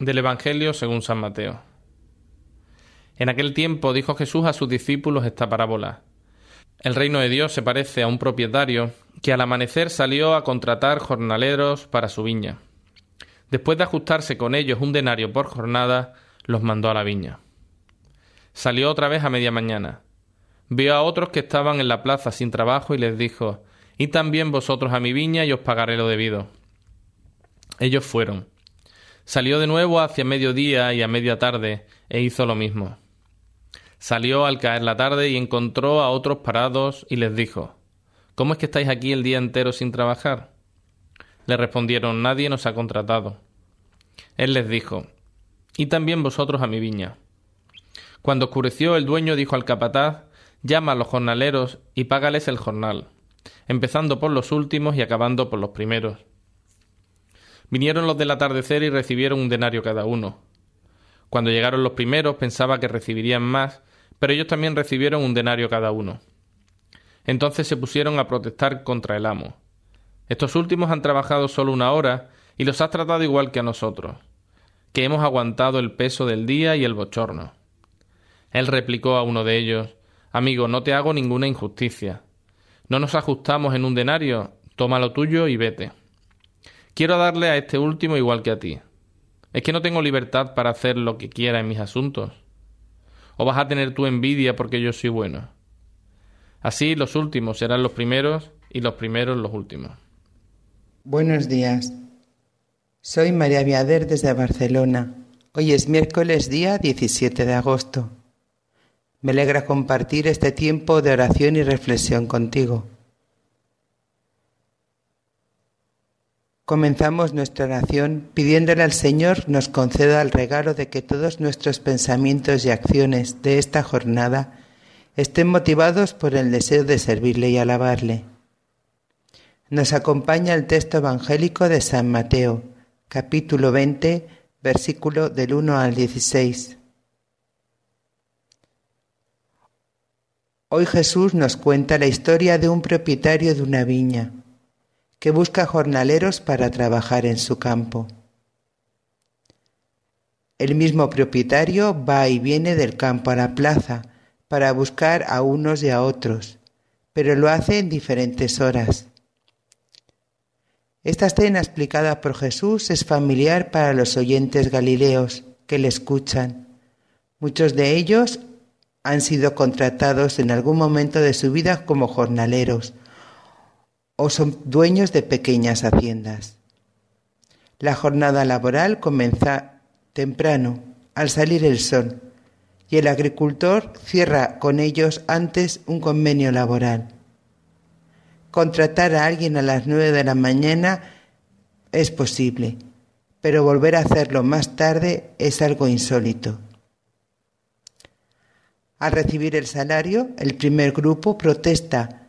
Del Evangelio según San Mateo. En aquel tiempo dijo Jesús a sus discípulos esta parábola. El reino de Dios se parece a un propietario que al amanecer salió a contratar jornaleros para su viña. Después de ajustarse con ellos un denario por jornada, los mandó a la viña. Salió otra vez a media mañana. Vio a otros que estaban en la plaza sin trabajo y les dijo Id también vosotros a mi viña y os pagaré lo debido. Ellos fueron. Salió de nuevo hacia mediodía y a media tarde e hizo lo mismo. Salió al caer la tarde y encontró a otros parados y les dijo ¿Cómo es que estáis aquí el día entero sin trabajar? Le respondieron Nadie nos ha contratado. Él les dijo Y también vosotros a mi viña. Cuando oscureció el dueño dijo al capataz Llama a los jornaleros y págales el jornal, empezando por los últimos y acabando por los primeros. Vinieron los del atardecer y recibieron un denario cada uno. Cuando llegaron los primeros pensaba que recibirían más, pero ellos también recibieron un denario cada uno. Entonces se pusieron a protestar contra el amo. Estos últimos han trabajado solo una hora y los has tratado igual que a nosotros, que hemos aguantado el peso del día y el bochorno. Él replicó a uno de ellos Amigo, no te hago ninguna injusticia. No nos ajustamos en un denario, toma lo tuyo y vete. Quiero darle a este último igual que a ti. ¿Es que no tengo libertad para hacer lo que quiera en mis asuntos? ¿O vas a tener tu envidia porque yo soy bueno? Así los últimos serán los primeros y los primeros los últimos. Buenos días. Soy María Viader desde Barcelona. Hoy es miércoles día 17 de agosto. Me alegra compartir este tiempo de oración y reflexión contigo. Comenzamos nuestra oración pidiéndole al Señor nos conceda el regalo de que todos nuestros pensamientos y acciones de esta jornada estén motivados por el deseo de servirle y alabarle. Nos acompaña el texto evangélico de San Mateo, capítulo 20, versículo del 1 al 16. Hoy Jesús nos cuenta la historia de un propietario de una viña que busca jornaleros para trabajar en su campo. El mismo propietario va y viene del campo a la plaza para buscar a unos y a otros, pero lo hace en diferentes horas. Esta escena explicada por Jesús es familiar para los oyentes galileos que le escuchan. Muchos de ellos han sido contratados en algún momento de su vida como jornaleros o son dueños de pequeñas haciendas. La jornada laboral comienza temprano, al salir el sol, y el agricultor cierra con ellos antes un convenio laboral. Contratar a alguien a las nueve de la mañana es posible, pero volver a hacerlo más tarde es algo insólito. Al recibir el salario, el primer grupo protesta,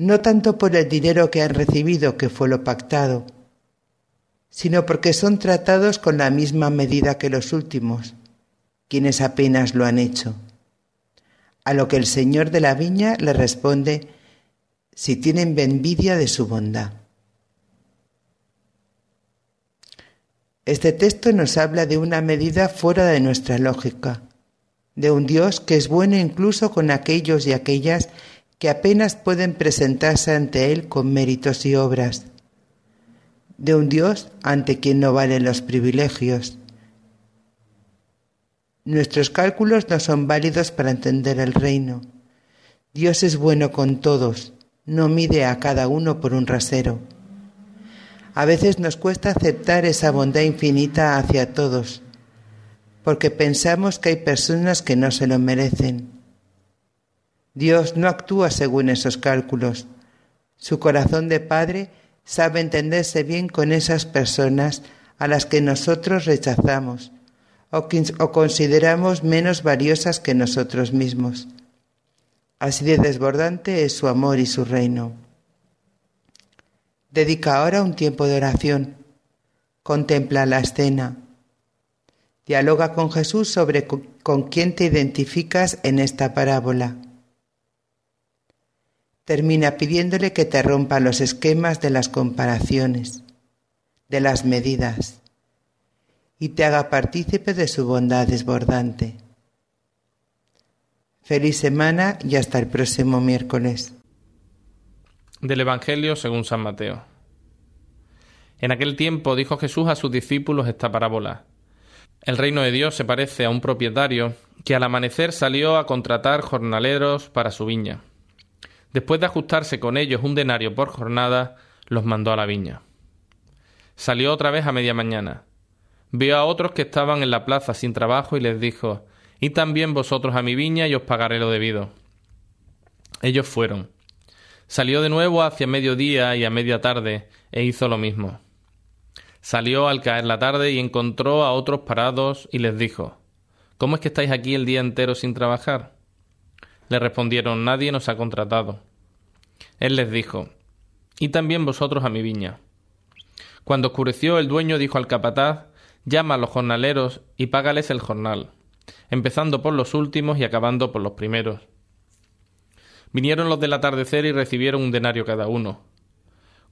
no tanto por el dinero que han recibido, que fue lo pactado, sino porque son tratados con la misma medida que los últimos, quienes apenas lo han hecho. A lo que el Señor de la viña le responde, si tienen envidia de su bondad. Este texto nos habla de una medida fuera de nuestra lógica, de un Dios que es bueno incluso con aquellos y aquellas que apenas pueden presentarse ante Él con méritos y obras, de un Dios ante quien no valen los privilegios, Nuestros cálculos no son válidos para entender el reino. Dios es bueno con todos, no mide a cada uno por un rasero. A veces nos cuesta aceptar esa bondad infinita hacia todos, porque pensamos que hay personas que no se lo merecen. Dios no actúa según esos cálculos. Su corazón de Padre sabe entenderse bien con esas personas a las que nosotros rechazamos o, o consideramos menos valiosas que nosotros mismos. Así de desbordante es su amor y su reino. Dedica ahora un tiempo de oración. Contempla la escena. Dialoga con Jesús sobre con quién te identificas en esta parábola. Termina pidiéndole que te rompa los esquemas de las comparaciones, de las medidas, y te haga partícipe de su bondad desbordante. Feliz semana y hasta el próximo miércoles. Del Evangelio según San Mateo. En aquel tiempo dijo Jesús a sus discípulos esta parábola. El reino de Dios se parece a un propietario que al amanecer salió a contratar jornaleros para su viña. Después de ajustarse con ellos un denario por jornada, los mandó a la viña. Salió otra vez a media mañana. Vio a otros que estaban en la plaza sin trabajo y les dijo y también vosotros a mi viña y os pagaré lo debido. Ellos fueron. Salió de nuevo hacia mediodía y a media tarde, e hizo lo mismo. Salió al caer la tarde y encontró a otros parados y les dijo ¿Cómo es que estáis aquí el día entero sin trabajar? Le respondieron Nadie nos ha contratado. Él les dijo Y también vosotros a mi viña. Cuando oscureció el dueño dijo al capataz Llama a los jornaleros y págales el jornal empezando por los últimos y acabando por los primeros. Vinieron los del atardecer y recibieron un denario cada uno.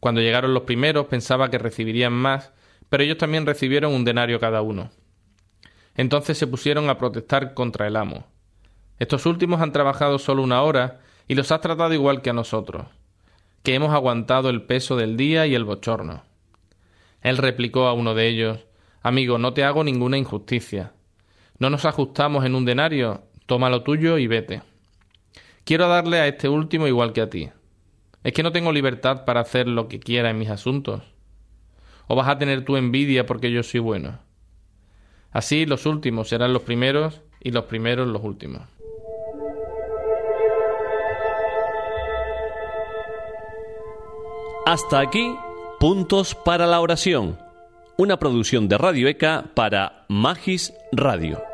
Cuando llegaron los primeros pensaba que recibirían más, pero ellos también recibieron un denario cada uno. Entonces se pusieron a protestar contra el amo. Estos últimos han trabajado solo una hora y los has tratado igual que a nosotros, que hemos aguantado el peso del día y el bochorno. Él replicó a uno de ellos Amigo, no te hago ninguna injusticia. No nos ajustamos en un denario, toma lo tuyo y vete. Quiero darle a este último igual que a ti. ¿Es que no tengo libertad para hacer lo que quiera en mis asuntos? ¿O vas a tener tu envidia porque yo soy bueno? Así los últimos serán los primeros y los primeros los últimos. Hasta aquí, puntos para la oración. Una producción de Radio ECA para Magis Radio.